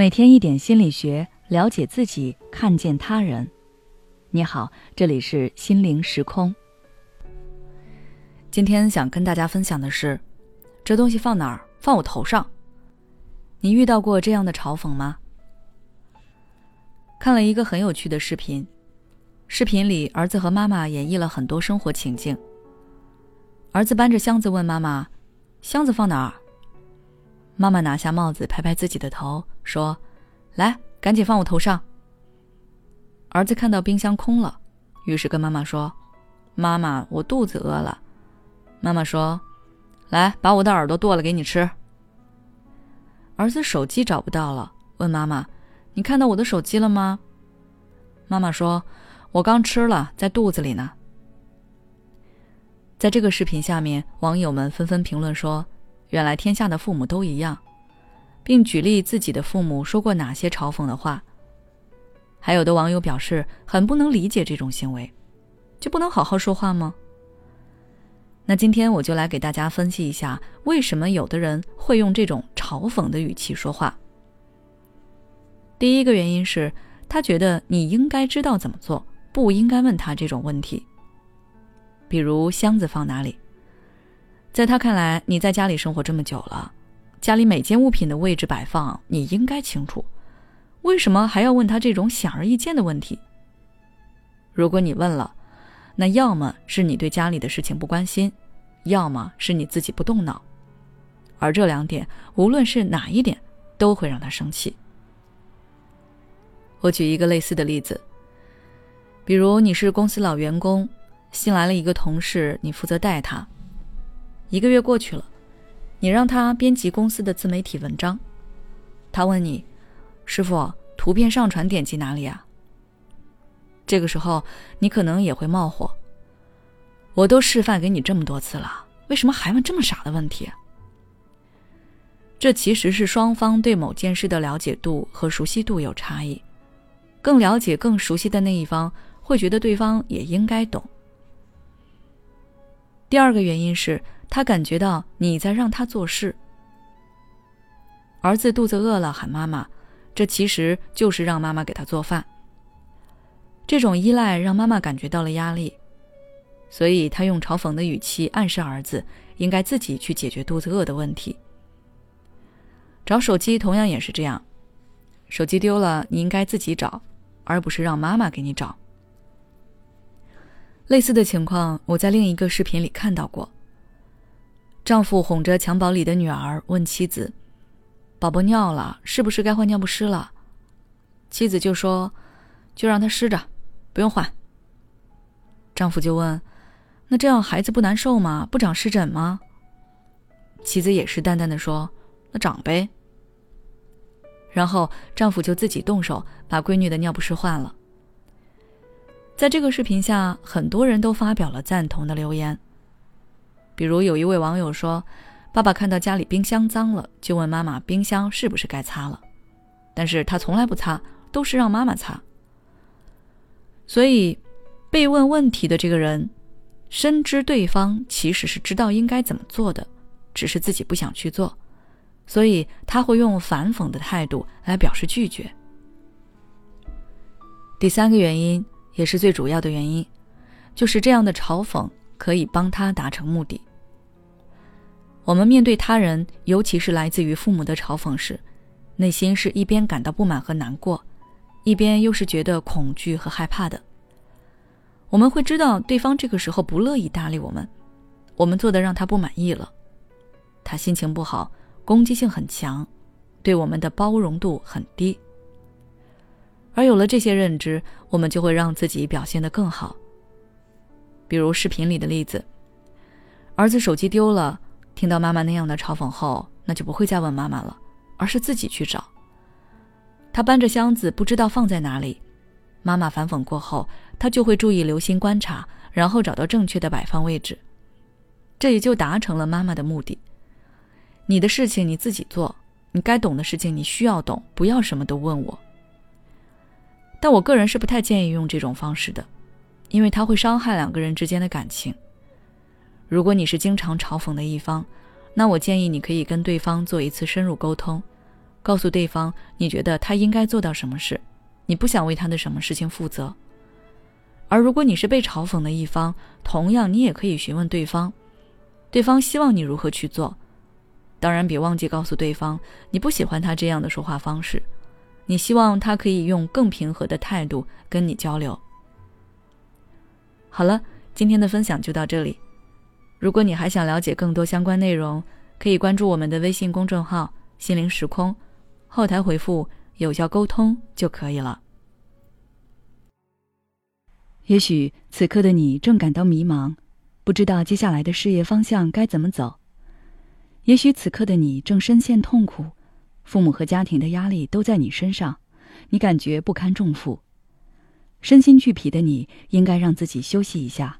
每天一点心理学，了解自己，看见他人。你好，这里是心灵时空。今天想跟大家分享的是，这东西放哪儿？放我头上。你遇到过这样的嘲讽吗？看了一个很有趣的视频，视频里儿子和妈妈演绎了很多生活情境。儿子搬着箱子问妈妈：“箱子放哪儿？”妈妈拿下帽子，拍拍自己的头，说：“来，赶紧放我头上。”儿子看到冰箱空了，于是跟妈妈说：“妈妈，我肚子饿了。”妈妈说：“来，把我的耳朵剁了给你吃。”儿子手机找不到了，问妈妈：“你看到我的手机了吗？”妈妈说：“我刚吃了，在肚子里呢。”在这个视频下面，网友们纷纷评论说。原来天下的父母都一样，并举例自己的父母说过哪些嘲讽的话。还有的网友表示很不能理解这种行为，就不能好好说话吗？那今天我就来给大家分析一下，为什么有的人会用这种嘲讽的语气说话。第一个原因是他觉得你应该知道怎么做，不应该问他这种问题。比如箱子放哪里？在他看来，你在家里生活这么久了，家里每件物品的位置摆放你应该清楚，为什么还要问他这种显而易见的问题？如果你问了，那要么是你对家里的事情不关心，要么是你自己不动脑，而这两点无论是哪一点，都会让他生气。我举一个类似的例子，比如你是公司老员工，新来了一个同事，你负责带他。一个月过去了，你让他编辑公司的自媒体文章，他问你：“师傅，图片上传点击哪里啊？”这个时候你可能也会冒火。我都示范给你这么多次了，为什么还问这么傻的问题？这其实是双方对某件事的了解度和熟悉度有差异，更了解、更熟悉的那一方会觉得对方也应该懂。第二个原因是。他感觉到你在让他做事。儿子肚子饿了喊妈妈，这其实就是让妈妈给他做饭。这种依赖让妈妈感觉到了压力，所以他用嘲讽的语气暗示儿子应该自己去解决肚子饿的问题。找手机同样也是这样，手机丢了你应该自己找，而不是让妈妈给你找。类似的情况我在另一个视频里看到过。丈夫哄着襁褓里的女儿，问妻子：“宝宝尿了，是不是该换尿不湿了？”妻子就说：“就让他湿着，不用换。”丈夫就问：“那这样孩子不难受吗？不长湿疹吗？”妻子也是淡淡的说：“那长呗。”然后丈夫就自己动手把闺女的尿不湿换了。在这个视频下，很多人都发表了赞同的留言。比如有一位网友说：“爸爸看到家里冰箱脏了，就问妈妈冰箱是不是该擦了，但是他从来不擦，都是让妈妈擦。”所以，被问问题的这个人，深知对方其实是知道应该怎么做的，只是自己不想去做，所以他会用反讽的态度来表示拒绝。第三个原因，也是最主要的原因，就是这样的嘲讽可以帮他达成目的。我们面对他人，尤其是来自于父母的嘲讽时，内心是一边感到不满和难过，一边又是觉得恐惧和害怕的。我们会知道对方这个时候不乐意搭理我们，我们做的让他不满意了，他心情不好，攻击性很强，对我们的包容度很低。而有了这些认知，我们就会让自己表现得更好。比如视频里的例子，儿子手机丢了。听到妈妈那样的嘲讽后，那就不会再问妈妈了，而是自己去找。他搬着箱子，不知道放在哪里。妈妈反讽过后，他就会注意留心观察，然后找到正确的摆放位置。这也就达成了妈妈的目的。你的事情你自己做，你该懂的事情你需要懂，不要什么都问我。但我个人是不太建议用这种方式的，因为它会伤害两个人之间的感情。如果你是经常嘲讽的一方，那我建议你可以跟对方做一次深入沟通，告诉对方你觉得他应该做到什么事，你不想为他的什么事情负责。而如果你是被嘲讽的一方，同样你也可以询问对方，对方希望你如何去做。当然，别忘记告诉对方你不喜欢他这样的说话方式，你希望他可以用更平和的态度跟你交流。好了，今天的分享就到这里。如果你还想了解更多相关内容，可以关注我们的微信公众号“心灵时空”，后台回复“有效沟通”就可以了。也许此刻的你正感到迷茫，不知道接下来的事业方向该怎么走；也许此刻的你正深陷痛苦，父母和家庭的压力都在你身上，你感觉不堪重负。身心俱疲的你，应该让自己休息一下。